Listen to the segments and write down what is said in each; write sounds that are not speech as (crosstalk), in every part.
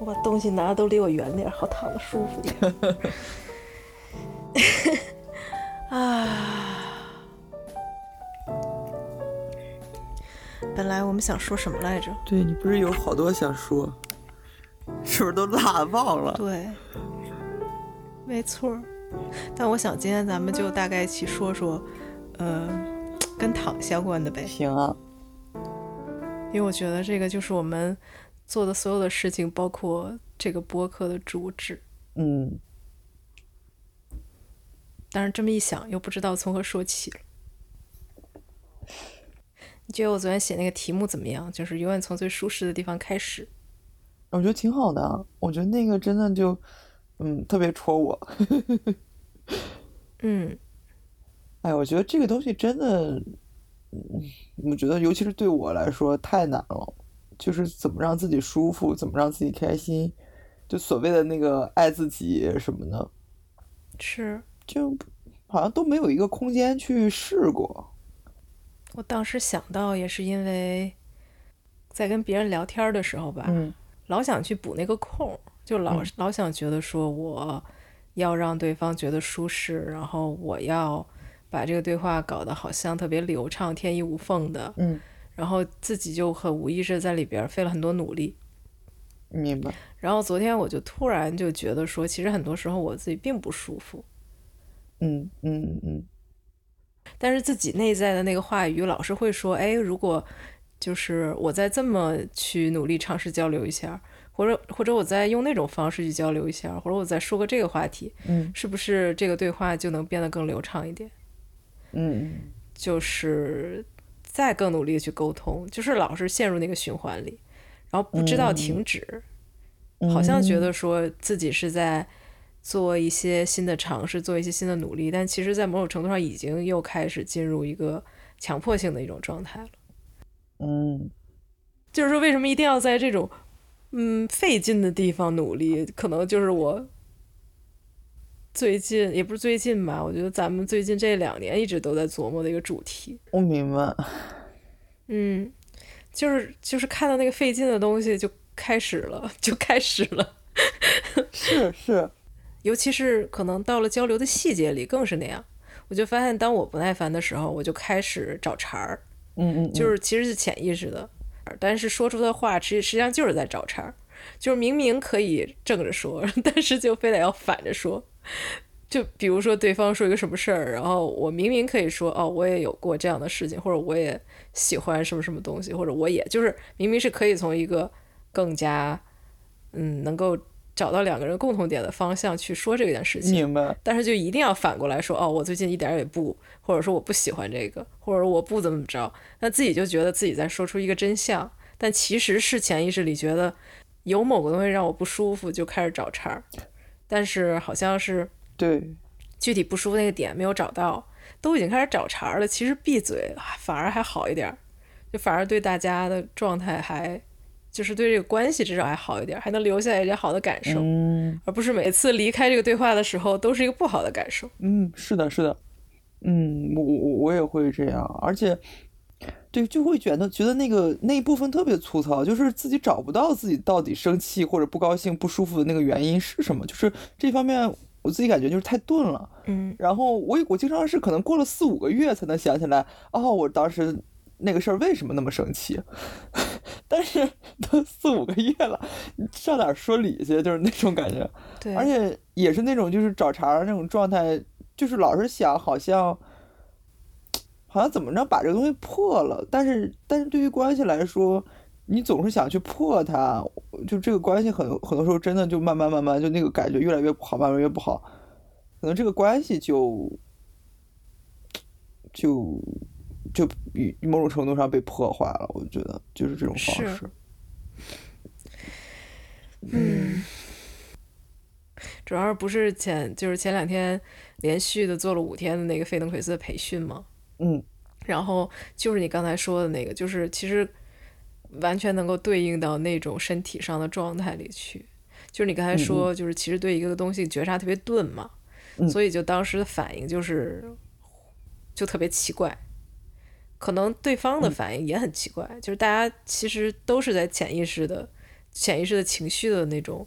我把东西拿的都离我远点，好躺的舒服点。(laughs) (laughs) 啊，本来我们想说什么来着？对你不是有好多想说，是不是都拉忘了？对，没错。但我想今天咱们就大概一起说说，呃，跟躺相关的呗。行啊，因为我觉得这个就是我们做的所有的事情，包括这个播客的主旨。嗯，但是这么一想，又不知道从何说起了。你觉得我昨天写那个题目怎么样？就是永远从最舒适的地方开始。我觉得挺好的啊。我觉得那个真的就，嗯，特别戳我。嗯，哎，我觉得这个东西真的，嗯，我觉得尤其是对我来说太难了。就是怎么让自己舒服，怎么让自己开心，就所谓的那个爱自己什么的，是，就好像都没有一个空间去试过。我当时想到也是因为，在跟别人聊天的时候吧，嗯老想去补那个空，就老、嗯老想觉得说我要让对方觉得舒适，然后我要把这个对话搞得好像特别流畅、天衣无缝的，嗯，然后自己就很无意识在里边费了很多努力。明白。然后昨天我就突然就觉得说，其实很多时候我自己并不舒服，嗯嗯嗯但是自己内在的那个话语老是会说，哎，如果就是我再这么去努力尝试交流一下，或者或者我再用那种方式去交流一下，或者我再说个这个话题，嗯是不是这个对话就能变得更流畅一点？嗯就是再更努力的去沟通，就是老是陷入那个循环里，然后不知道停止，嗯，好像觉得说自己是在做一些新的尝试，做一些新的努力，但其实，在某种程度上已经又开始进入一个强迫性的一种状态了。嗯就是说，为什么一定要在这种嗯费劲的地方努力？可能就是我最近也不是最近吧，我觉得咱们最近这两年一直都在琢磨的一个主题。我明白。嗯，就是就是看到那个费劲的东西就开始了，(laughs) 就开始了。是是，尤其是可能到了交流的细节里，更是那样。我就发现，当我不耐烦的时候，我就开始找茬儿，嗯嗯，就是其实是潜意识的，但是说出的话，实实际上就是在找茬儿。就是明明可以正着说，(laughs) 但是就非得要反着说。(laughs) 就比如说对方说一个什么事儿，然后我明明可以说哦，我也有过这样的事情，或者我也喜欢什么什么东西，或者我也就是明明是可以从一个更加嗯能够找到两个人共同点的方向去说这件事情，明白。但是就一定要反过来说哦，我最近一点儿也不，或者说我不喜欢这个，或者我不怎么着，那自己就觉得自己在说出一个真相，但其实是潜意识里觉得有某个东西让我不舒服，就开始找茬儿，但是好像是对，具体不舒服那个点没有找到，都已经开始找茬儿了，其实闭嘴啊反而还好一点儿，就反而对大家的状态还，就是对这个关系至少还好一点儿，还能留下一点好的感受，嗯。而不是每次离开这个对话的时候都是一个不好的感受。嗯，是的，是的，嗯，我我我也会这样，而且，对，就会觉得觉得那个那一部分特别粗糙，就是自己找不到自己到底生气或者不高兴、不舒服的那个原因是什么，就是这方面我自己感觉就是太钝了。嗯然后我我经常是可能过了四五个月才能想起来，哦，我当时那个事儿为什么那么生气，(laughs) 但是都四五个月了，你上哪儿说理去？就是那种感觉。对，而且也是那种就是找茬那种状态，就是老是想好像，好像怎么着把这个东西破了，但是但是对于关系来说，你总是想去破它，就这个关系很很多时候真的就慢慢慢慢就那个感觉越来越不好，慢慢越不好，可能这个关系就就就与某种程度上被破坏了，我觉得就是这种方式。嗯，主要是不是前就是前两天连续的做了五天的那个费登奎斯的培训嘛，嗯。然后就是你刚才说的那个，就是其实完全能够对应到那种身体上的状态里去。就是你刚才说，就是其实对一个东西觉察特别钝嘛，嗯。所以就当时的反应就是就特别奇怪，可能对方的嗯。反应也很奇怪，就是大家其实都是在潜意识的潜意识的情绪的那种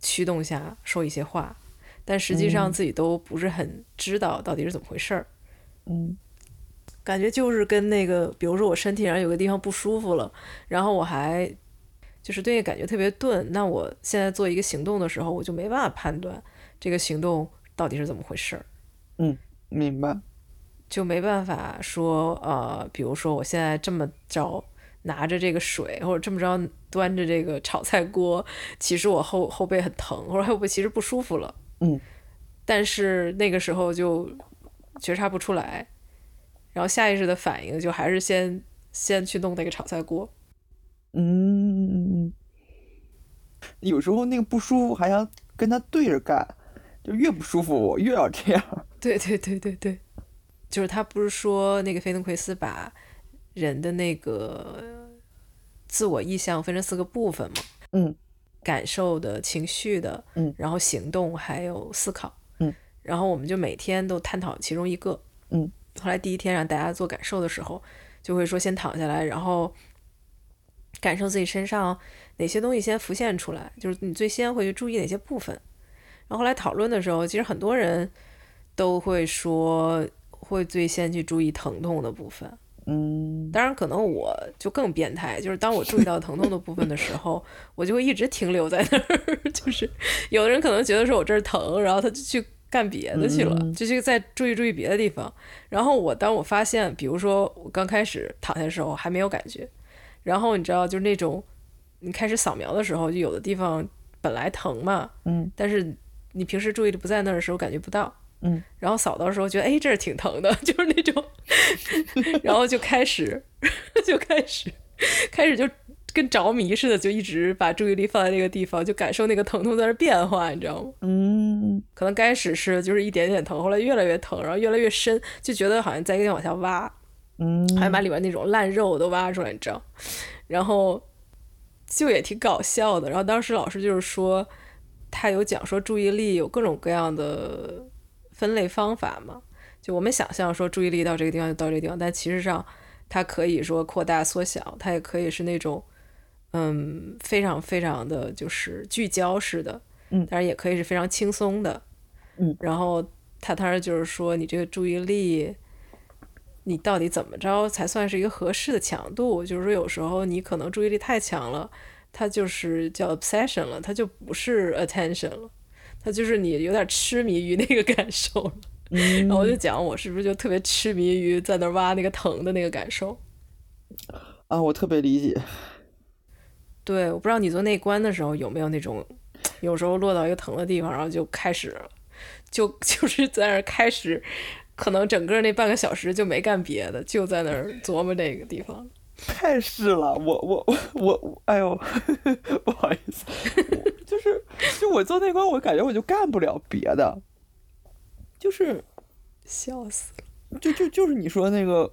驱动下说一些话，但实际上嗯。自己都不是很知道到底是怎么回事儿。嗯感觉就是跟那个，比如说我身体上有个地方不舒服了，然后我还就是对那感觉特别钝，那我现在做一个行动的时候，我就没办法判断这个行动到底是怎么回事儿，嗯明白。就没办法说呃，比如说我现在这么着拿着这个水，或者这么着端着这个炒菜锅，其实我后后背很疼，或者后背其实不舒服了，嗯，但是那个时候就觉察不出来，然后下意识的反应就还是先先去弄那个炒菜锅。嗯，有时候那个不舒服还想跟他对着干，就越不舒服我越要这样。(laughs) 对对对对对，就是他不是说那个菲登奎斯把人的那个自我意向分成四个部分嘛？嗯感受的、情绪的，嗯然后行动还有思考，嗯，然后我们就每天都探讨其中一个，嗯。后来第一天让大家做感受的时候，就会说先躺下来，然后感受自己身上哪些东西先浮现出来，就是你最先会去注意哪些部分。然后后来讨论的时候，其实很多人都会说会最先去注意疼痛的部分。嗯当然，可能我就更变态，就是当我注意到疼痛的部分的时候，(laughs) 我就会一直停留在那儿。(laughs) 就是有的人可能觉得说我这儿疼，然后他就去干别的去了，嗯。就去再注意注意别的地方。然后我当我发现，比如说我刚开始躺下的时候还没有感觉，然后你知道，就是那种你开始扫描的时候，就有的地方本来疼嘛，嗯。但是你平时注意力不在那儿的时候感觉不到，嗯，然后扫到的时候觉得哎这儿挺疼的，(laughs) 就是那种，(laughs) 然后就开始 (laughs) 就开始开始就跟着迷似的，就一直把注意力放在那个地方，就感受那个疼痛在那儿变化，你知道吗？嗯可能开始是就是一点点疼，后来越来越疼，然后越来越深，就觉得好像在一个地方往下挖，嗯，还把里面那种烂肉都挖出来，你知道？然后就也挺搞笑的。然后当时老师就是说，他有讲说注意力有各种各样的分类方法嘛。就我们想象说注意力到这个地方就到这个地方，但其实上它可以说扩大缩小，它也可以是那种嗯非常非常的就是聚焦式的，嗯当然也可以是非常轻松的，嗯，然后他当时就是说你这个注意力。你到底怎么着才算是一个合适的强度？就是说，有时候你可能注意力太强了，它就是叫 obsession 了，它就不是 attention 了，它就是你有点痴迷于那个感受了。嗯然后我就讲，我是不是就特别痴迷于在那儿挖那个疼的那个感受？啊，我特别理解。对，我不知道你做内观的时候有没有那种，有时候落到一个疼的地方，然后就开始，就 (laughs) 就是在那儿开始，可能整个那半个小时就没干别的，就在那儿琢磨这个地方。太是了，我我我我我，哎呦，(laughs) 不好意思，就是就我做内关，我感觉我就干不了别的，就是笑死了！就就就是你说那个，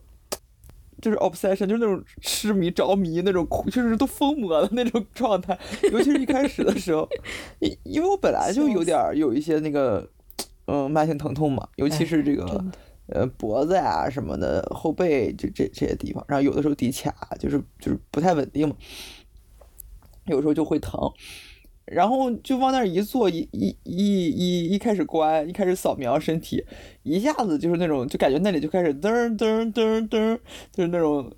就是 obsession，就是那种痴迷着迷那种，就是都疯魔的那种状态，尤其是一开始的时候，因因为我本来就有点有一些那个，嗯，慢性疼痛嘛，尤其是这个。呃，脖子呀什么的，后背这这这些地方，然后有的时候底卡就是就是不太稳定嘛，有时候就会疼，然后就往那儿一坐，一一一一一开始关，一开始扫描身体，一下子就是那种就感觉那里就开始噔噔噔噔，就是那种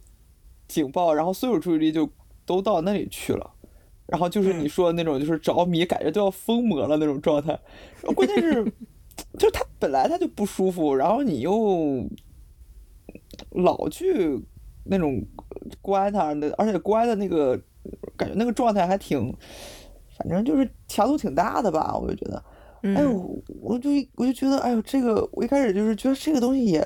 警报，然后所有注意力就都到那里去了。然后就是你说的那种，就是着迷，感觉都要疯魔了那种状态。关键是，就是他本来他就不舒服，然后你又老去那种关他的，而且关的那个感觉那个状态还挺，反正就是强度挺大的吧，我就觉得。嗯哎呦，我就我就觉得，哎呦，这个我一开始就是觉得这个东西也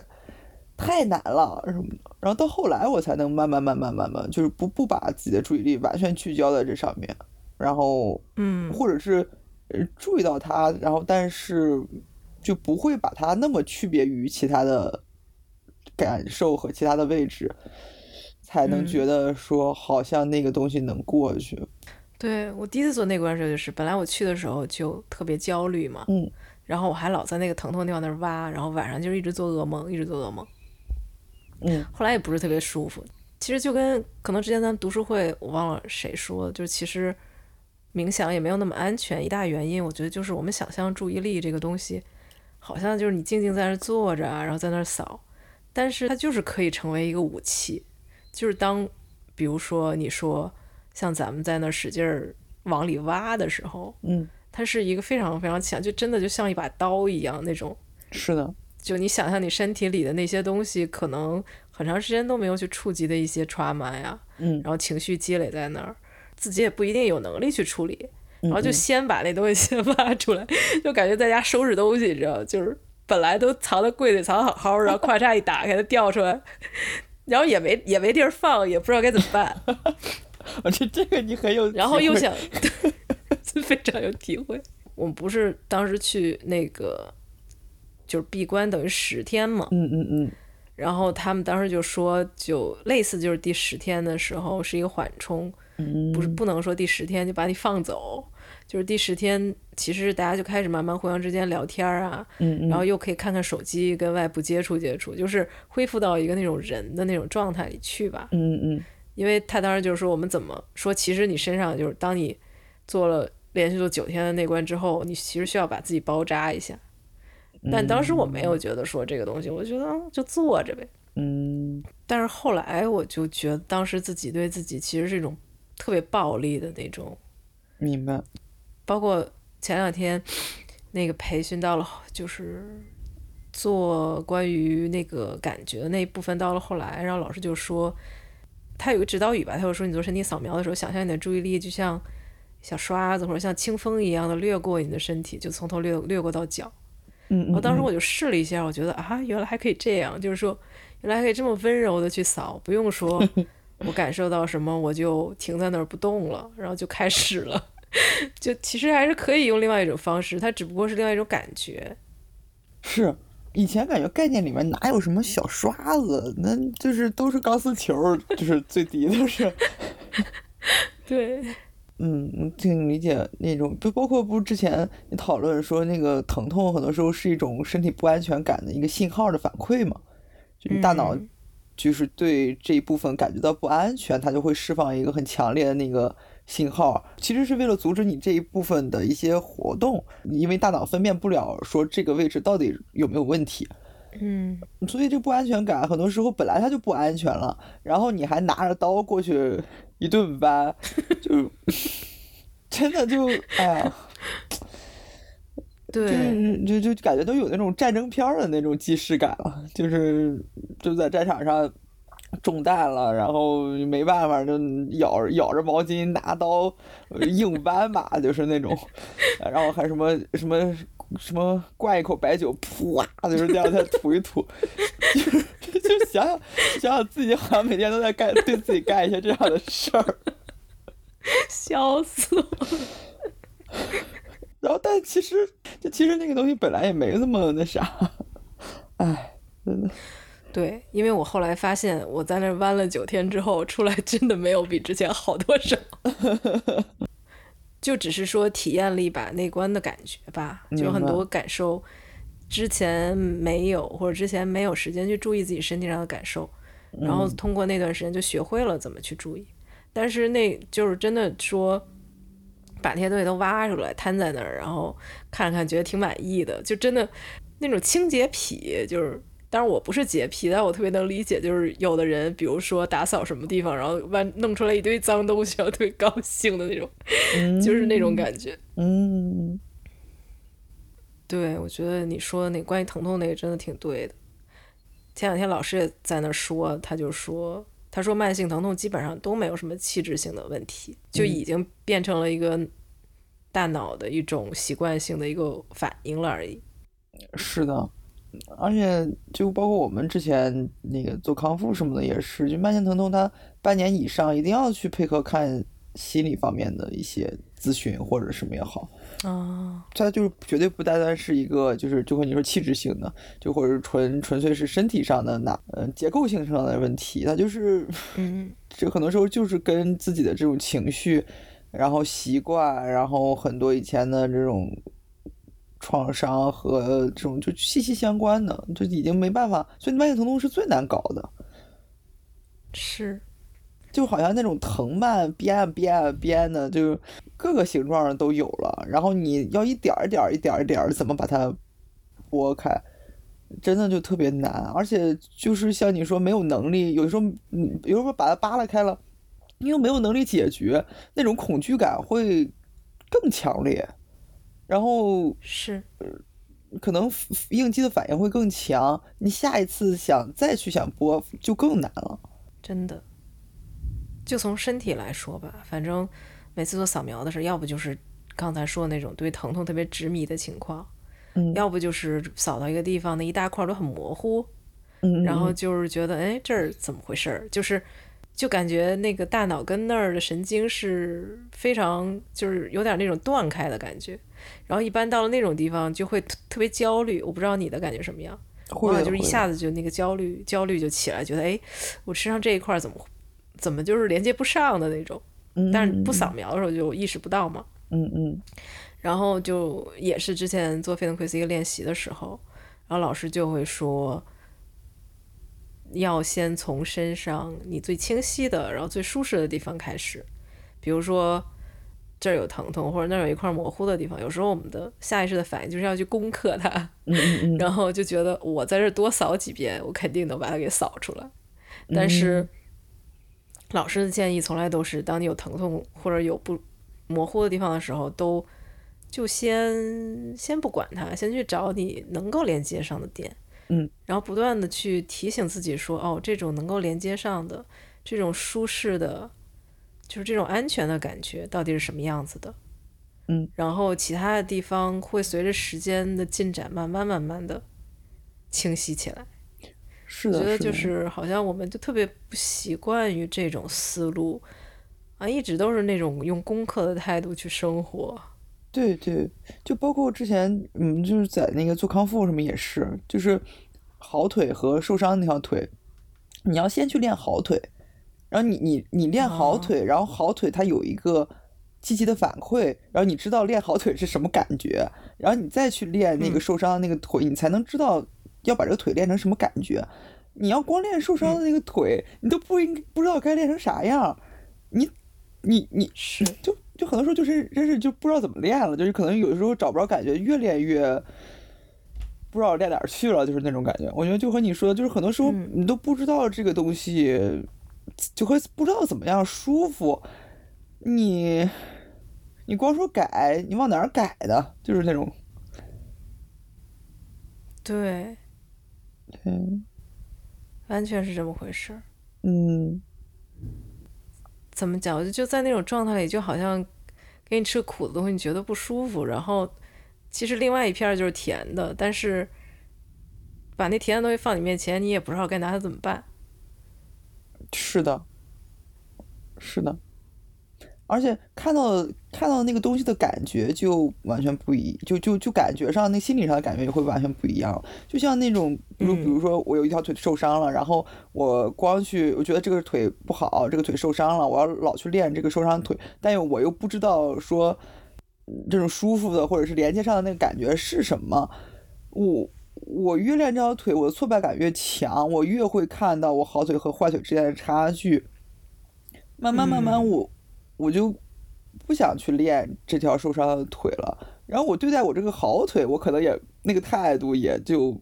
太难了什么的，然后到后来我才能慢慢慢慢慢慢，就是不不把自己的注意力完全聚焦在这上面，然后嗯。或者是呃注意到它，然后但是就不会把它那么区别于其他的感受和其他的位置，才能嗯。觉得说好像那个东西能过去。对我第一次做内观的时候，就是本来我去的时候就特别焦虑嘛，嗯然后我还老在那个疼痛的地方那儿挖，然后晚上就是一直做噩梦，一直做噩梦，嗯后来也不是特别舒服。其实就跟可能之前咱们读书会，我忘了谁说，就是其实冥想也没有那么安全，一大原因我觉得就是我们想象注意力这个东西，好像就是你静静在那儿坐着啊，然后在那儿扫，但是它就是可以成为一个武器，就是当比如说你说像咱们在那儿使劲儿往里挖的时候，嗯，它是一个非常非常强，就真的就像一把刀一样那种。是的，就你想象你身体里的那些东西，可能很长时间都没有去触及的一些 trauma 呀，嗯。然后情绪积累在那儿，自己也不一定有能力去处理，然后就嗯。先把那东西 (laughs) 先挖出来，就感觉在家收拾东西，你知道，就是本来都藏在柜里藏得好好的，然后咔嚓一打开它掉出来，(laughs) 然后也没也没地儿放，也不知道该怎么办，(laughs) 而且这个你很有，然后又，想，(laughs) 非常有体会。我们不是当时去那个就是闭关等于十天嘛，嗯嗯嗯然后他们当时就说，就类似就是第十天的时候是一个缓冲，嗯，不是不能说第十天就把你放走，就是第十天其实大家就开始慢慢互相之间聊天啊，嗯嗯，然后又可以看看手机，跟外部接触接触，就是恢复到一个那种人的那种状态里去吧。嗯嗯因为他当时就是说我们怎么说，其实你身上就是当你做了连续做九天的内观之后，你其实需要把自己包扎一下。但当时我没有觉得说这个东西，我觉得嗯就坐着呗。嗯但是后来我就觉得，当时自己对自己其实是一种特别暴力的那种，明白，包括前两天那个培训到了，就是做关于那个感觉的那一部分到了后来，然后老师就说，他有个指导语吧，他就说你做身体扫描的时候，想象你的注意力就像小刷子或者像清风一样的掠过你的身体，就从头掠掠过到脚。嗯嗯，然后当时我就试了一下，我觉得啊，原来还可以这样，就是说，原来还可以这么温柔的去扫，不用说 (laughs) 我感受到什么我就停在那儿不动了，然后就开始了，(laughs) 就其实还是可以用另外一种方式，它只不过是另外一种感觉。是。以前感觉概念里面哪有什么小刷子，那就是都是钢丝球，就是最低的是。(laughs) 对，嗯，我挺理解那种，就包括不之前你讨论说那个疼痛很多时候是一种身体不安全感的一个信号的反馈嘛，就你大脑嗯就是对这一部分感觉到不安全，它就会释放一个很强烈的那个信号，其实是为了阻止你这一部分的一些活动，因为大脑分辨不了说这个位置到底有没有问题，嗯，所以这不安全感很多时候本来它就不安全了，然后你还拿着刀过去一顿掰，就 (laughs) 真的就哎呀，(laughs) 就对，就就就感觉都有那种战争片的那种既视感了，就是就在战场上中弹了，然后没办法就咬着咬着毛巾拿刀呃硬扳吧，就是那种，然后还什么什么什么灌一口白酒，噗啊，就是这样再吐一吐，(laughs) 就是就想想想想自己好像每天都在干对自己干一些这样的事儿。(laughs) 笑死我了。(laughs) 然后，但其实，就其实那个东西本来也没那么那啥，哎，真的，对，因为我后来发现，我在那儿弯了九天之后，出来真的没有比之前好多少，(laughs) 就只是说体验了一把内观的感觉吧，就有很多感受之前没有，或者之前没有时间去注意自己身体上的感受，然后。通过那段时间就学会了怎么去注意，但是那就是真的说。把那些东西都挖出来，摊在那儿，然后看看，觉得挺满意的，就真的那种清洁癖，就是当然我不是洁癖，但我特别能理解，就是有的人，比如说打扫什么地方，然后完弄出来一堆脏东西，(laughs) 然后特别高兴的那种，就是那种感觉。嗯，对，我觉得你说的那关于疼痛那个真的挺对的。前两天老师也在那儿说，他就说，他说慢性疼痛基本上都没有什么器质性的问题，就已经变成了一个大脑的一种习惯性的一个反应了而已。是的，而且就包括我们之前那个做康复什么的也是，就慢性疼痛，它半年以上一定要去配合看心理方面的一些咨询或者什么也好。啊，它就是绝对不单单是一个，就是就和你说气质性的，就或者是纯纯粹是身体上的哪呃结构性上的问题，它就是，嗯，(laughs) 这很多时候就是跟自己的这种情绪，然后习惯，然后很多以前的这种创伤和这种就息息相关的，就已经没办法，所以慢性疼痛是最难搞的。是。就好像那种藤蔓编编编的，就各个形状都有了。然后你要一点儿点儿一点儿点儿怎么把它拨开，真的就特别难。而且就是像你说没有能力，有时候嗯，有时候把它扒拉开了，你又没有能力解决，那种恐惧感会更强烈。然后是。可能应激的反应会更强，你下一次想再去想播就更难了。真的，就从身体来说吧，反正每次做扫描的时候，要不就是刚才说的那种对疼痛特别执迷的情况，嗯，要不就是扫到一个地方那一大块都很模糊，嗯，然后就是觉得哎这儿怎么回事儿，就是。就感觉那个大脑跟那儿的神经是非常，就是有点那种断开的感觉，然后一般到了那种地方就会特别焦虑。我不知道你的感觉什么样，会就是一下子就那个焦虑焦虑就起来，觉得哎，我身上这一块怎么怎么就是连接不上的那种。但是不扫描的时候就意识不到嘛。嗯嗯。然后就也是之前做费登奎斯一个练习的时候，然后老师就会说。要先从身上你最清晰的，然后最舒适的地方开始，比如说这儿有疼痛，或者那儿有一块模糊的地方。有时候我们的下意识的反应就是要去攻克它，然后就觉得我在这多扫几遍，我肯定能把它给扫出来。但是老师的建议从来都是，当你有疼痛或者有不模糊的地方的时候，都就先先不管它，先去找你能够连接上的点。嗯，然后不断的去提醒自己说，哦，这种能够连接上的，这种舒适的，就是这种安全的感觉到底是什么样子的？嗯，然后其他的地方会随着时间的进展，慢慢慢慢的清晰起来。是的，觉得就是好像我们就特别不习惯于这种思路啊，一直都是那种用功课的态度去生活。对对，就包括之前，嗯，就是在那个做康复什么也是，就是好腿和受伤那条腿，你要先去练好腿，然后你你你练好腿，然后好腿它有一个积极的反馈，然后你知道练好腿是什么感觉，然后你再去练那个受伤的那个腿，你才能知道要把这个腿练成什么感觉。你要光练受伤的那个腿，你都不应不知道该练成啥样，你你你是就。就很多时候就是真是就不知道怎么练了，就是可能有的时候找不着感觉，越练越不知道练哪儿去了，就是那种感觉。我觉得就和你说的，就是很多时候你都不知道这个东西，就会不知道怎么样舒服。你你光说改，你往哪儿改的？就是那种。对。嗯。完全是这么回事。嗯。怎么讲？就就在那种状态里，就好像给你吃苦的东西，你觉得不舒服。然后其实另外一片就是甜的，但是把那甜的东西放你面前，你也不知道该拿它怎么办。是的，是的。而且看到看到那个东西的感觉就完全不一，就就就感觉上那心理上的感觉也会完全不一样。就像那种，比如比如说我有一条腿受伤了，然后我光去，我觉得这个腿不好，这个腿受伤了，我要老去练这个受伤腿，但又我又不知道说这种舒服的或者是连接上的那个感觉是什么。我我越练这条腿，我的挫败感越强，我越会看到我好腿和坏腿之间的差距。慢慢慢慢我。我就不想去练这条受伤的腿了，然后我对待我这个好腿，我可能也那个态度也就，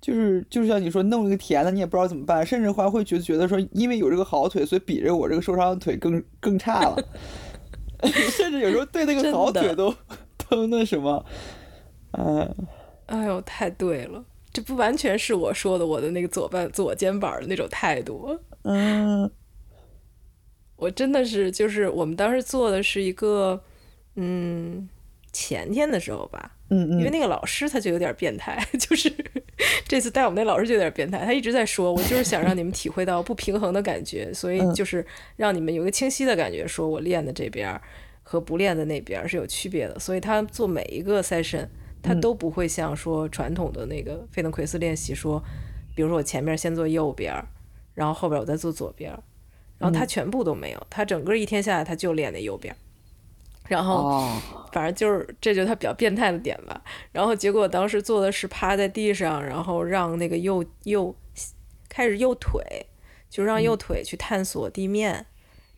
就是就是像你说弄一个甜的，你也不知道怎么办，甚至还会觉得觉得说，因为有这个好腿，所以比着我这个受伤的腿更更差了，(laughs) 甚至有时候对那个好腿都都那什么，嗯，哎呦，太对了，这不完全是我说的，我的那个左半左肩膀的那种态度，嗯。我真的是，就是我们当时做的是一个，嗯，前天的时候吧，嗯嗯，因为那个老师他就有点变态，(laughs) 就是这次带我们那老师就有点变态，他一直在说，我就是想让你们体会到不平衡的感觉，所以就是让你们有一个清晰的感觉，说我练的这边和不练的那边是有区别的，所以他做每一个 session，他都不会像说传统的那个费登奎斯练习说，比如说我前面先做右边，然后后边我再做左边。然后他全部都没有，他整个一天下来他就练那右边，然后反正就是这就是他比较变态的点吧。然后结果当时做的是趴在地上，然后让那个右右开始右腿，就让右腿去探索地面，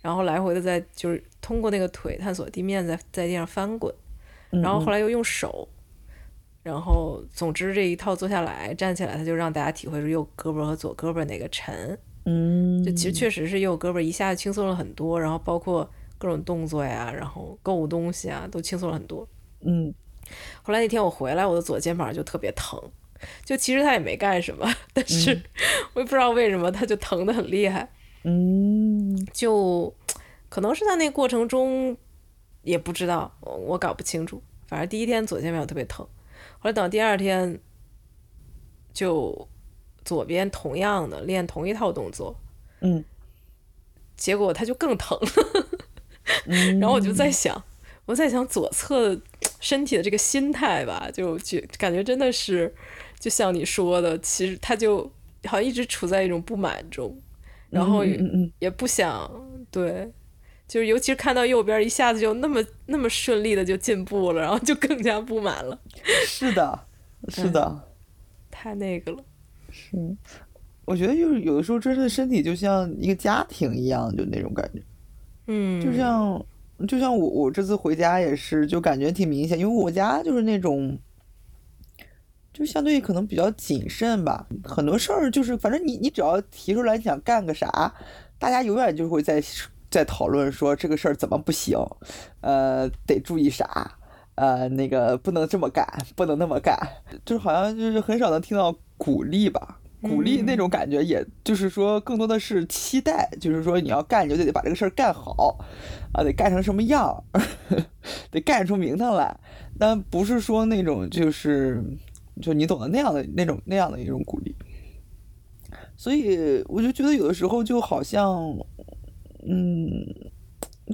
然后来回的在就是通过那个腿探索地面，在在地上翻滚，嗯。然后后来又用手，然后总之这一套做下来，站起来他就让大家体会出右胳膊和左胳膊哪个沉，嗯，就其实确实是右胳膊一下子轻松了很多，然后包括各种动作呀，然后购物东西啊都轻松了很多。嗯。后来那天我回来，我的左肩膀就特别疼，就其实他也没干什么，(laughs) 但是 (laughs) 我也不知道为什么他就疼得很厉害，嗯。就可能是在那过程中也不知道，我我搞不清楚，反正第一天左肩膀特别疼，后来等第二天就左边同样的练同一套动作，嗯。结果他就更疼，嗯，(laughs) 然后我就在想，我在想左侧身体的这个心态吧，就觉感觉真的是，就像你说的，其实他就好像一直处在一种不满中，然后也不想对，就是尤其是看到右边一下子就那么那么顺利的就进步了，然后就更加不满了，是的，是的。太那个了，是我觉得就是有的时候真的身体就像一个家庭一样，就那种感觉，嗯，就。像就像我我这次回家也是，就感觉挺明显，因为我家就是那种，就相对可能比较谨慎吧，很多事儿就是反正你你只要提出来想干个啥，大家永远就会在在讨论说这个事儿怎么不行，呃，得注意啥。呃，那个不能这么干，不能那么干，就是好像就是很少能听到鼓励吧，鼓励那种感觉，也就是说更多的是期待，就是说你要干，你就得把这个事儿干好，啊，得干成什么样儿，(laughs) 得干出名堂来，但不是说那种就是就你懂得那样的那种那样的一种鼓励，所以我就觉得有的时候就好像，嗯。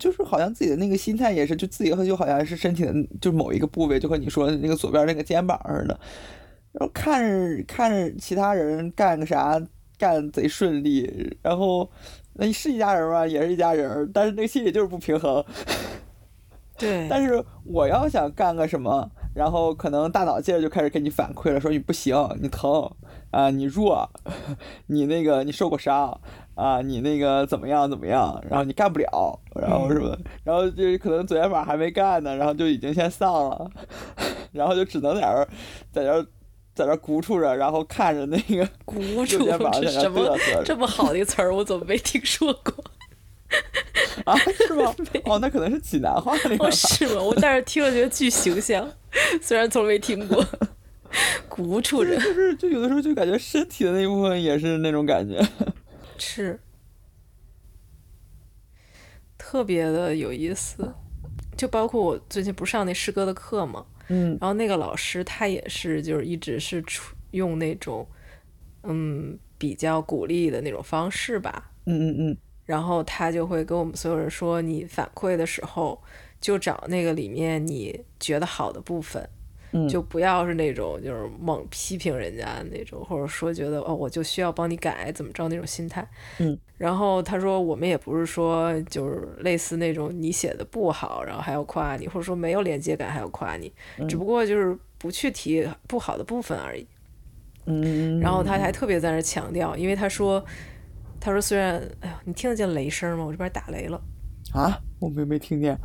就是好像自己的那个心态也是，就自己就好像是身体的，就某一个部位，就和你说的那个左边那个肩膀似的，然后看着看着其他人干个啥干贼顺利，然后那是一家人吧，也是一家人，但是那个心里就是不平衡。对，(laughs) 但是我要想干个什么，然后可能大脑接着就开始给你反馈了，说你不行，你疼啊，你弱，(laughs) 你那个你受过伤啊，你那个怎么样怎么样，然后你干不了，然后什么，然后就可能昨天晚上还没干呢，然后就已经先丧了，(laughs) 然后就只能在这儿在这儿在那儿鼓杵着，然后看着那个 (laughs) 鼓右出肩膀这什么这么好的一个词儿，我怎么没听说过？啊，是吗？哦，那可能是济南话那个哦，是吗？我但是听了觉得巨形象，(laughs) 虽然从没听过。鼓杵着就是就有的时候就感觉身体的那一部分也是那种感觉。是，特别的有意思。就包括我最近不是上那诗歌的课嘛，嗯然后那个老师他也是就是一直是处用那种嗯比较鼓励的那种方式吧，嗯嗯嗯然后他就会跟我们所有人说，你反馈的时候就找那个里面你觉得好的部分，嗯，就不要是那种就是猛批评人家的那种，或者说觉得哦我就需要帮你改怎么着那种心态。嗯，然后他说我们也不是说就是类似那种你写的不好，然后还要夸你，或者说没有连接感还要夸你，只不过就是不去提不好的部分而已。嗯，然后他还特别在那儿强调，因为他说，他说虽然，哎呦，你听得见雷声吗？我这边打雷了。啊，我没没听见。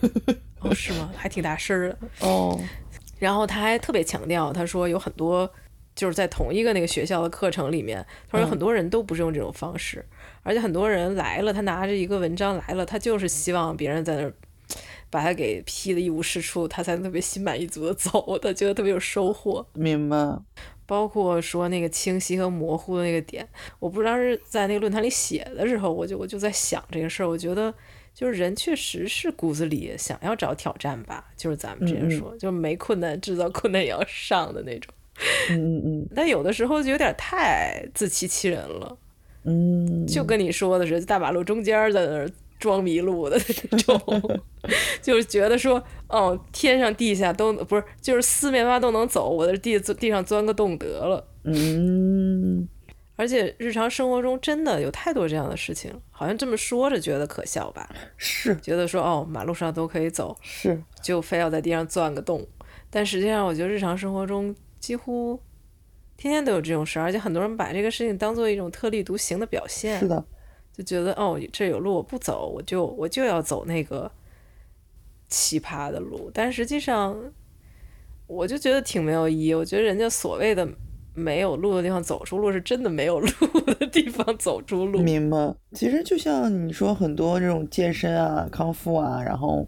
(laughs) 哦，是吗？还挺大声儿的。哦，然后他还特别强调，他说有很多就是在同一个那个学校的课程里面，他说有很多人都不是用这种方式，而且很多人来了，他拿着一个文章来了，他就是希望别人在那儿。把他给批的一无是处，他才特别心满意足的走，他觉得特别有收获。明白。包括说那个清晰和模糊的那个点，我不知道是在那个论坛里写的时候，我就我就在想这个事儿。我觉得就是人确实是骨子里想要找挑战吧，就是咱们之前说，就没困难制造困难也要上的那种。嗯嗯嗯 (laughs) 但有的时候就有点太自欺欺人了，嗯，就跟你说的是，大马路中间儿在那儿装迷路的那种，(laughs) 就是觉得说，哦，天上地下都不是，就是四面八都能走，我在地地上钻个洞得了。嗯而且日常生活中真的有太多这样的事情，好像这么说着觉得可笑吧？是觉得说哦，马路上都可以走，是，就非要在地上钻个洞。但实际上，我觉得日常生活中几乎天天都有这种事儿，而且很多人把这个事情当做一种特立独行的表现。是的，就觉得哦，这有路我不走，我就我就要走那个奇葩的路。但实际上，我就觉得挺没有意义。我觉得人家所谓的没有路的地方走出路，是真的没有路的地方走出路。明白。其实就像你说，很多这种健身啊、康复啊，然后。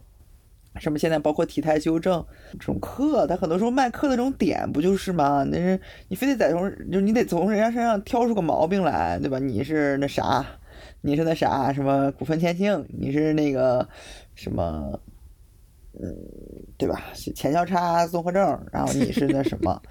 什么现在包括体态纠正这种课，他很多时候卖课的这种点不就是吗？那是你非得在从就你得从人家身上挑出个毛病来，对吧？你是那啥，你是那啥什么骨盆前倾，你是那个什么，嗯，对吧？前交叉综合症，然后你是那什么，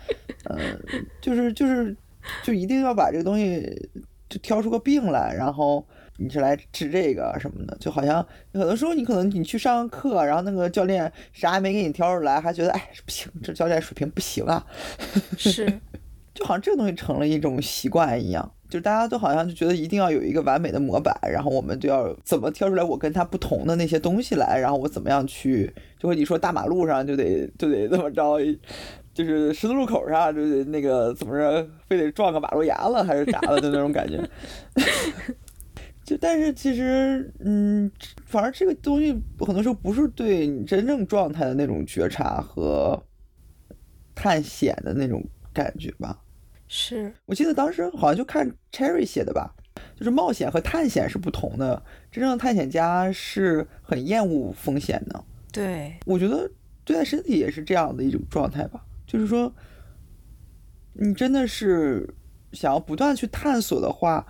嗯，就是就是就一定要把这个东西就挑出个病来，然后。你是来治这个什么的，就好像很多时候你可能你去上课，然后那个教练啥也没给你挑出来，还觉得哎不行，这教练水平不行啊。是，(laughs) 就好像这个东西成了一种习惯一样，就大家都好像就觉得一定要有一个完美的模板，然后我们就要怎么挑出来我跟他不同的那些东西来，然后我怎么样去，就和你说大马路上就得就得怎么着，就是十字路口上就是那个怎么着，非得撞个马路牙子还是啥的，就那种感觉。(laughs) 就但是其实，嗯，反正这个东西很多时候不是对你真正状态的那种觉察和探险的那种感觉吧？是我记得当时好像就看 Cherry 写的吧，就是冒险和探险是不同的。真正的探险家是很厌恶风险的。对，我觉得对待身体也是这样的一种状态吧。就是说，你真的是想要不断去探索的话。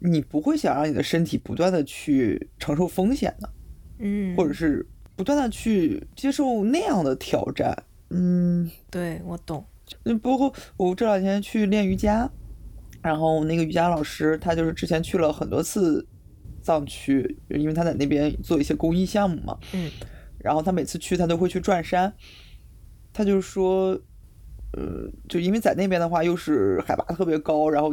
你不会想让你的身体不断的去承受风险的，嗯，或者是不断的去接受那样的挑战，嗯，对我懂。那包括我这两天去练瑜伽，然后那个瑜伽老师他就是之前去了很多次藏区，因为他在那边做一些公益项目嘛，嗯，然后他每次去他都会去转山，他就说，呃，就因为在那边的话又是海拔特别高，然后。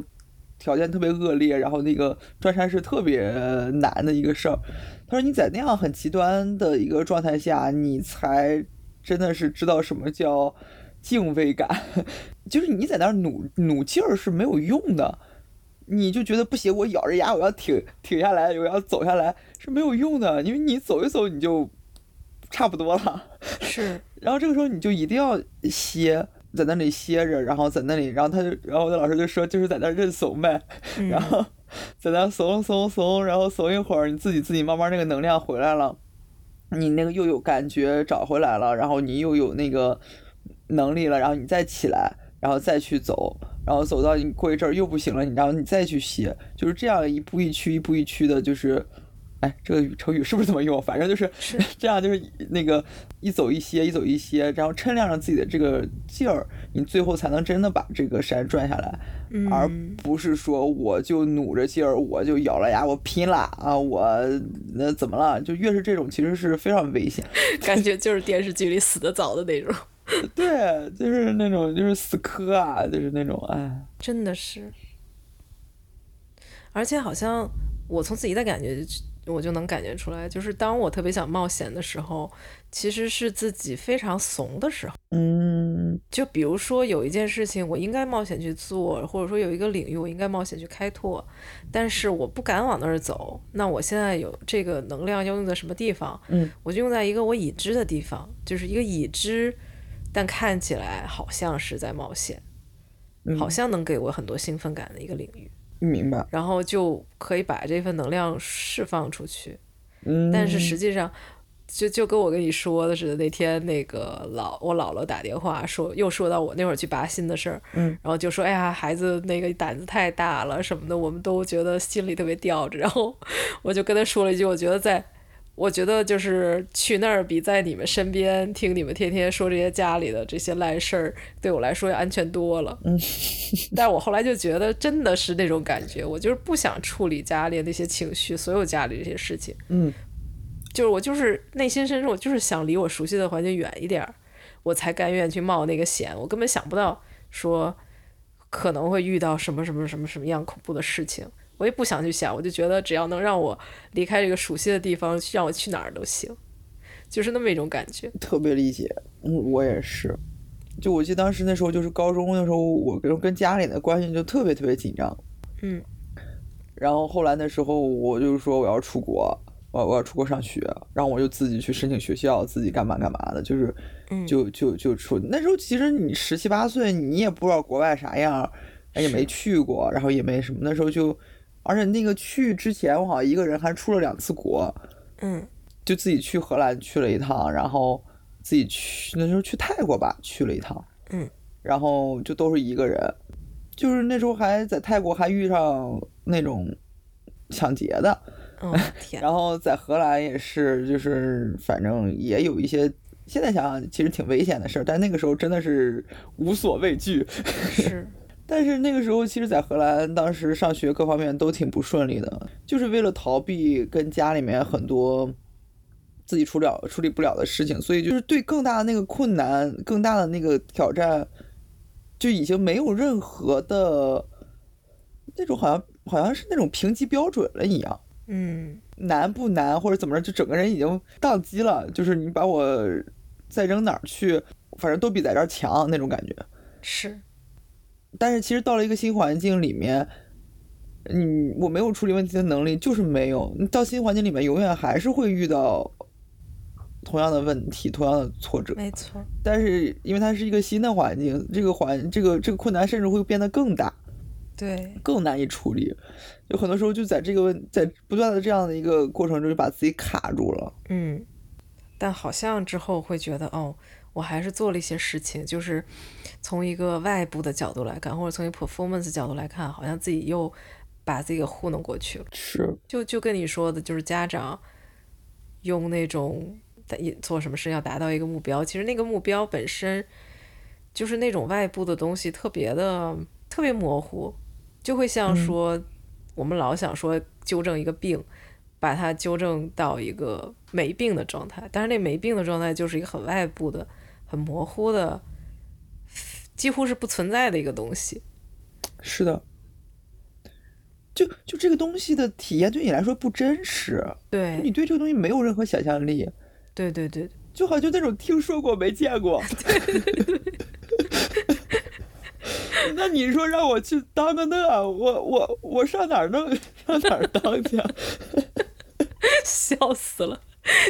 条件特别恶劣，然后那个转山是特别难的一个事儿。他说：“你在那样很极端的一个状态下，你才真的是知道什么叫敬畏感。(laughs) 就是你在那儿努努劲儿是没有用的，你就觉得不行，我咬着牙我要挺挺下来，我要走下来是没有用的，因为你走一走你就差不多了。(laughs) 是，然后这个时候你就一定要歇。”在那里歇着，然后在那里，然后他就，然后我的老师就说，就是在那认怂呗，然后在那怂怂怂，然后怂一会儿，你自己自己慢慢那个能量回来了，你那个又有感觉找回来了，然后你又有那个能力了，然后你再起来，然后再去走，然后走到你过一阵儿又不行了，你然后你再去歇，就是这样一步一趋一步一趋的，就是。哎，这个成语是不是这么用？反正就是 (laughs) 这样，就是那个一走一歇，一走一歇，然后抻量着自己的这个劲儿，你最后才能真的把这个山转下来，而不是说我就努着劲儿，我就咬了牙，我拼了啊！我那怎么了？就越是这种，其实是非常危险，(laughs) 感觉就是电视剧里死的早的那种。对，就是那种就是死磕啊，就是那种哎，真的是。而且好像我从自己的感觉。我就能感觉出来，就是当我特别想冒险的时候，其实是自己非常怂的时候。嗯，就比如说有一件事情我应该冒险去做，或者说有一个领域我应该冒险去开拓，但是我不敢往那儿走。那我现在有这个能量要用在什么地方？嗯，我就用在一个我已知的地方，就是一个已知，但看起来好像是在冒险，好像能给我很多兴奋感的一个领域。明白，然后就可以把这份能量释放出去。嗯，但是实际上，就就跟我跟你说的似的，那天那个老我姥姥打电话说，又说到我那会儿去拔心的事儿。嗯，然后就说，哎呀，孩子那个胆子太大了什么的，我们都觉得心里特别吊着。然后我就跟他说了一句，我觉得在。我觉得就是去那儿比在你们身边听你们天天说这些家里的这些烂事儿，对我来说要安全多了。嗯，但我后来就觉得真的是那种感觉，我就是不想处理家里那些情绪，所有家里这些事情。嗯，就是我就是内心深处，我就是想离我熟悉的环境远一点儿，我才甘愿去冒那个险。我根本想不到说可能会遇到什么什么什么什么样恐怖的事情。我也不想去想，我就觉得只要能让我离开这个熟悉的地方，让我去哪儿都行，就是那么一种感觉。特别理解，嗯，我也是。就我记得当时那时候就是高中的时候，我跟跟家里的关系就特别特别紧张。嗯。然后后来那时候我就说我要出国，我我要出国上学，然后我就自己去申请学校，自己干嘛干嘛的，就是就就就出。那时候其实你十七八岁，你也不知道国外啥样，也没去过，然后也没什么。那时候就，而且那个去之前，我好像一个人还出了两次国。嗯。就自己去荷兰去了一趟，然后自己去那时候去泰国吧去了一趟，嗯，然后就都是一个人，就是那时候还在泰国还遇上那种抢劫的，哦，(laughs) 然后在荷兰也是，就是反正也有一些，现在想想其实挺危险的事儿，但那个时候真的是无所畏惧，是，(laughs) 但是那个时候其实，在荷兰当时上学各方面都挺不顺利的，就是为了逃避跟家里面很多。自己处理了处理不了的事情，所以就是对更大的那个困难、更大的那个挑战，就已经没有任何的那种好像好像是那种评级标准了一样。嗯，难不难或者怎么着，就整个人已经宕机了。就是你把我再扔哪儿去，反正都比在这儿强那种感觉。是，但是其实到了一个新环境里面，你我没有处理问题的能力，就是没有。你到新环境里面，永远还是会遇到。同样的问题，同样的挫折，没错。但是因为它是一个新的环境，这个环这个这个困难甚至会变得更大，对，更难以处理。有很多时候就在这个问，在不断的这样的一个过程中，就把自己卡住了。嗯，但好像之后会觉得，哦，我还是做了一些事情，就是从一个外部的角度来看，或者从一个 performance 角度来看，好像自己又把自己给糊弄过去了。是，就就跟你说的，就是家长用那种。做什么事要达到一个目标，其实那个目标本身就是那种外部的东西，特别的特别模糊，就会像说我们老想说纠正一个病，把它纠正到一个没病的状态，但是那没病的状态就是一个很外部的、很模糊的，几乎是不存在的一个东西。是的，就就这个东西的体验对你来说不真实，对你对这个东西没有任何想象力。对对对，就好像那种听说过没见过。(laughs) 那你说让我去当个那，我我我上哪儿弄？上哪儿当去？(laughs) 笑死了，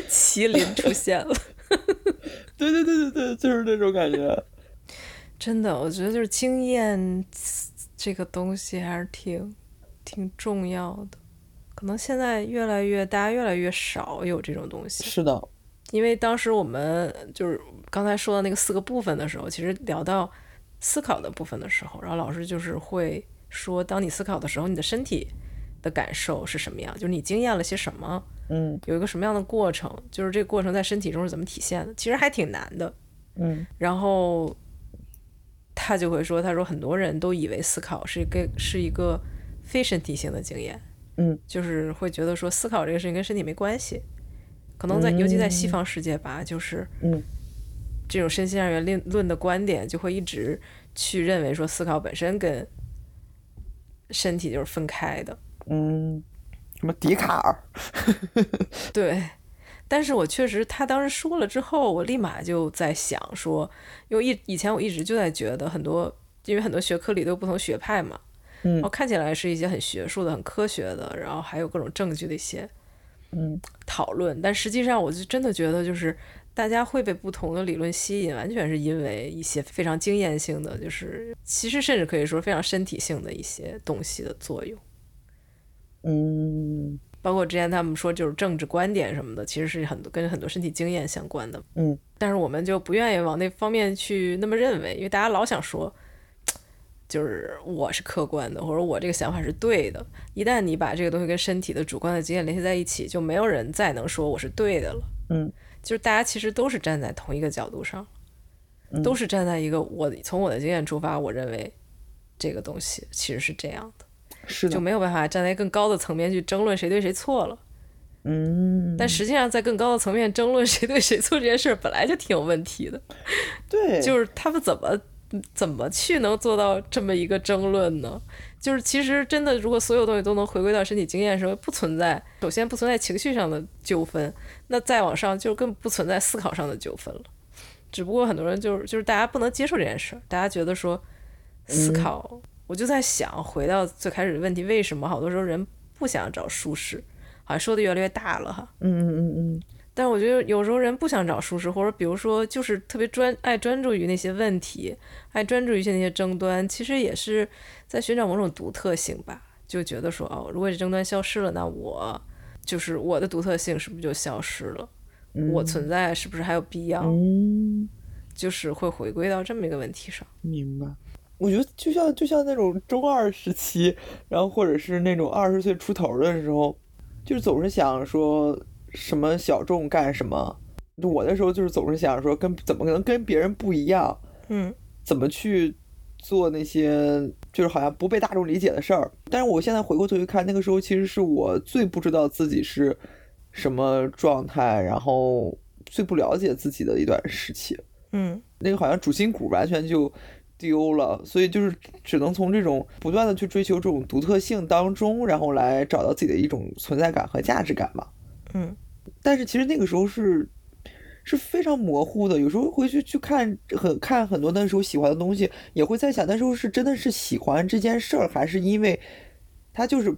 麒麟出现了。(laughs) 对对对对对，就是那种感觉。(laughs) 真的，我觉得就是经验这个东西还是挺挺重要的。可能现在越来越大家越来越少有这种东西。是的。因为当时我们就是刚才说的那个四个部分的时候，其实聊到思考的部分的时候，然后老师就是会说，当你思考的时候，你的身体的感受是什么样？就是你经验了些什么？嗯，有一个什么样的过程？就是这个过程在身体中是怎么体现的？其实还挺难的。嗯，然后他就会说，他说很多人都以为思考是一个是一个非身体性的经验。嗯，就是会觉得说思考这个事情跟身体没关系。可能在，尤其在西方世界吧，就是嗯，这种身心二元论论的观点，就会一直去认为说思考本身跟身体就是分开的。嗯，什么笛卡尔？(laughs) 对，但是我确实，他当时说了之后，我立马就在想说，因为以以前我一直就在觉得很多，因为很多学科里都有不同学派嘛，嗯，然后看起来是一些很学术的、很科学的，然后还有各种证据的一些。嗯，讨论，但实际上我就真的觉得，就是大家会被不同的理论吸引，完全是因为一些非常经验性的，就是其实甚至可以说非常身体性的一些东西的作用。嗯，包括之前他们说就是政治观点什么的，其实是很多跟很多身体经验相关的。嗯，但是我们就不愿意往那方面去那么认为，因为大家老想说。就是我是客观的，或者我这个想法是对的。一旦你把这个东西跟身体的主观的经验联系在一起，就没有人再能说我是对的了。嗯，就是大家其实都是站在同一个角度上，都是站在一个我从我的经验出发，我认为这个东西其实是这样的，是就没有办法站在更高的层面去争论谁对谁错了。嗯，但实际上在更高的层面争论谁对谁错这件事本来就挺有问题的。(laughs) 对，就是他们怎么。怎么去能做到这么一个争论呢？就是其实真的，如果所有东西都能回归到身体经验的时候，不存在首先不存在情绪上的纠纷，那再往上就更不存在思考上的纠纷了。只不过很多人就是就是大家不能接受这件事儿，大家觉得说思考，我就在想，回到最开始的问题，为什么好多时候人不想找舒适？好像说的越来越大了哈。嗯嗯嗯嗯。但是我觉得有时候人不想找舒适，或者比如说就是特别专爱专注于那些问题，爱专注于一些那些争端，其实也是在寻找某种独特性吧。就觉得说哦，如果这争端消失了，那我就是我的独特性是不是就消失了？我存在是不是还有必要？嗯，就是会回归到这么一个问题上。明白。我觉得就像就像那种中二时期，然后或者是那种二十岁出头的时候，就是总是想说。什么小众干什么？我那时候就是总是想说，跟怎么可能跟别人不一样？嗯，怎么去做那些就是好像不被大众理解的事儿？但是我现在回过头去看，那个时候其实是我最不知道自己是什么状态，然后最不了解自己的一段时期。嗯，那个好像主心骨完全就丢了，所以就是只能从这种不断的去追求这种独特性当中，然后来找到自己的一种存在感和价值感嘛。嗯。但是其实那个时候是是非常模糊的，有时候回去去看很看很多那时候喜欢的东西，也会在想那时候是真的是喜欢这件事儿，还是因为它就是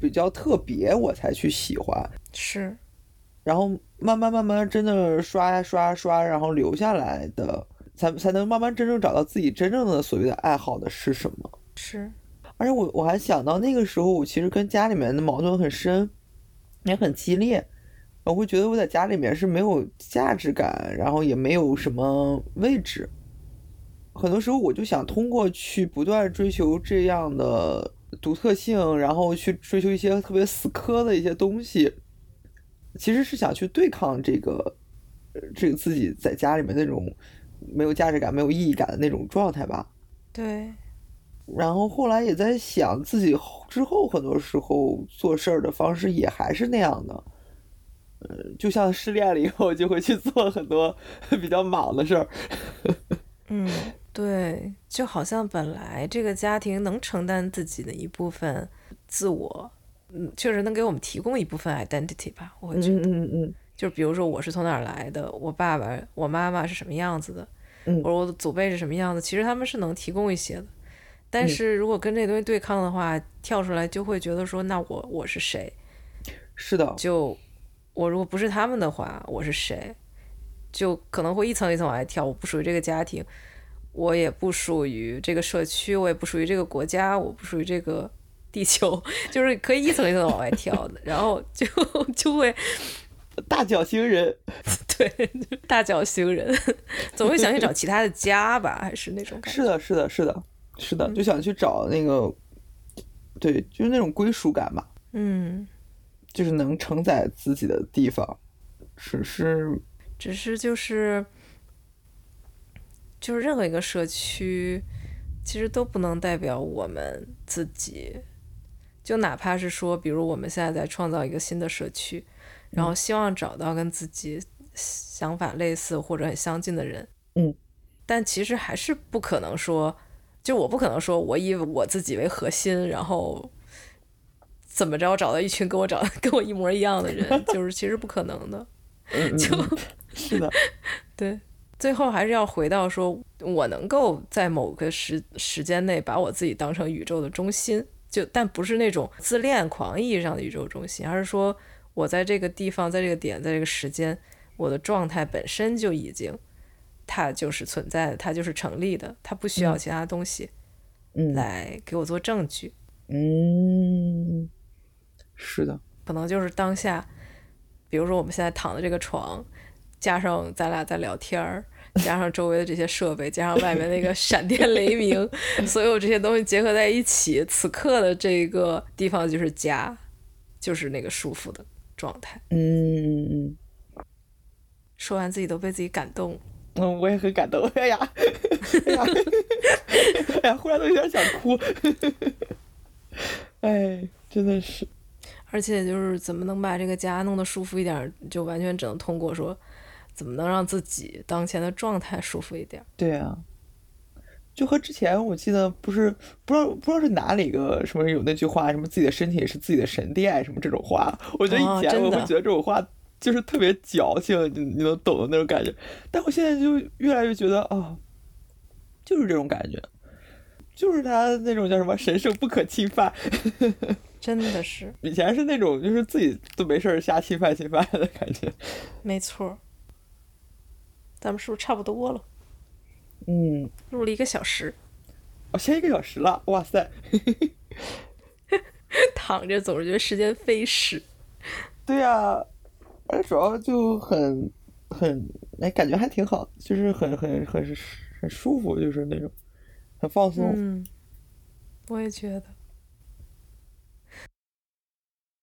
比较特别我才去喜欢。是，然后慢慢慢慢真的刷呀刷刷，然后留下来的，才才能慢慢真正找到自己真正的所谓的爱好的是什么。是，而且我我还想到那个时候，我其实跟家里面的矛盾很深，也很激烈。我会觉得我在家里面是没有价值感，然后也没有什么位置。很多时候我就想通过去不断追求这样的独特性，然后去追求一些特别死磕的一些东西，其实是想去对抗这个，这个自己在家里面那种没有价值感、没有意义感的那种状态吧。对。然后后来也在想自己之后很多时候做事儿的方式也还是那样的。呃就像失恋了以后，就会去做很多 (laughs) 比较莽的事儿。(laughs) 嗯，对，就好像本来这个家庭能承担自己的一部分自我，嗯，确实能给我们提供一部分 identity 吧。我觉得，嗯嗯嗯，就比如说我是从哪儿来的，我爸爸、我妈妈是什么样子的，嗯，或者我的祖辈是什么样子，其实他们是能提供一些的。但是如果跟这东西对抗的话，跳出来就会觉得说，那我我是谁？是的，就。我如果不是他们的话，我是谁？就可能会一层一层往外跳。我不属于这个家庭，我也不属于这个社区，我也不属于这个国家，我不属于这个地球，(laughs) 就是可以一层一层往外跳的。然后就 (laughs) 就会大脚星人，(laughs) 对，(laughs) 大脚星人 (laughs) 总会想去找其他的家吧？还是那种感觉？是的，是的，是的，是的，就想去找那个，对，就是那种归属感吧。嗯。就是能承载自己的地方，只是，只是就是，就是任何一个社区，其实都不能代表我们自己。就哪怕是说，比如我们现在在创造一个新的社区，然后希望找到跟自己想法类似或者很相近的人，嗯，但其实还是不可能说，就我不可能说我以我自己为核心，然后。怎么着找到一群跟我找 (laughs) 跟我一模一样的人，就是其实不可能的，(laughs) 就是的，(laughs) 对，最后还是要回到说，我能够在某个时时间内把我自己当成宇宙的中心，就但不是那种自恋狂意义上的宇宙中心，而是说我在这个地方，在这个点，在这个时间，我的状态本身就已经，它就是存在的，它就是成立的，它不需要其他东西，嗯。来给我做证据，嗯。是的，可能就是当下，比如说我们现在躺的这个床，加上咱俩在聊天儿，加上周围的这些设备，加上外面那个闪电雷鸣，所有这些东西结合在一起，此刻的这个地方就是家，就是那个舒服的状态。嗯，说完自己都被自己感动。嗯，我也很感动。哎呀，(laughs) 哎呀，(laughs) 哎呀，忽然都有点想哭。(laughs) 哎，真的是。而且就是怎么能把这个家弄得舒服一点，就完全只能通过说，怎么能让自己当前的状态舒服一点。对啊，就和之前我记得不是不知道不知道是哪里个什么有那句话什么自己的身体是自己的神殿什么这种话，我觉得以前我会觉得这种话就是特别矫情，你你能懂的那种感觉。但我现在就越来越觉得啊，就是这种感觉，就是他那种叫什么神圣不可侵犯，(laughs) 真的是。以前是那种就是自己都没事儿瞎侵犯侵犯的感觉。没错。咱们是不是差不多了？嗯，录了一个小时。哦，先一个小时了，哇塞！(laughs) 躺着总是觉得时间飞逝。对呀，而主要就很很哎，感觉还挺好，就是很很很很舒服，就是那种很放松。嗯，我也觉得。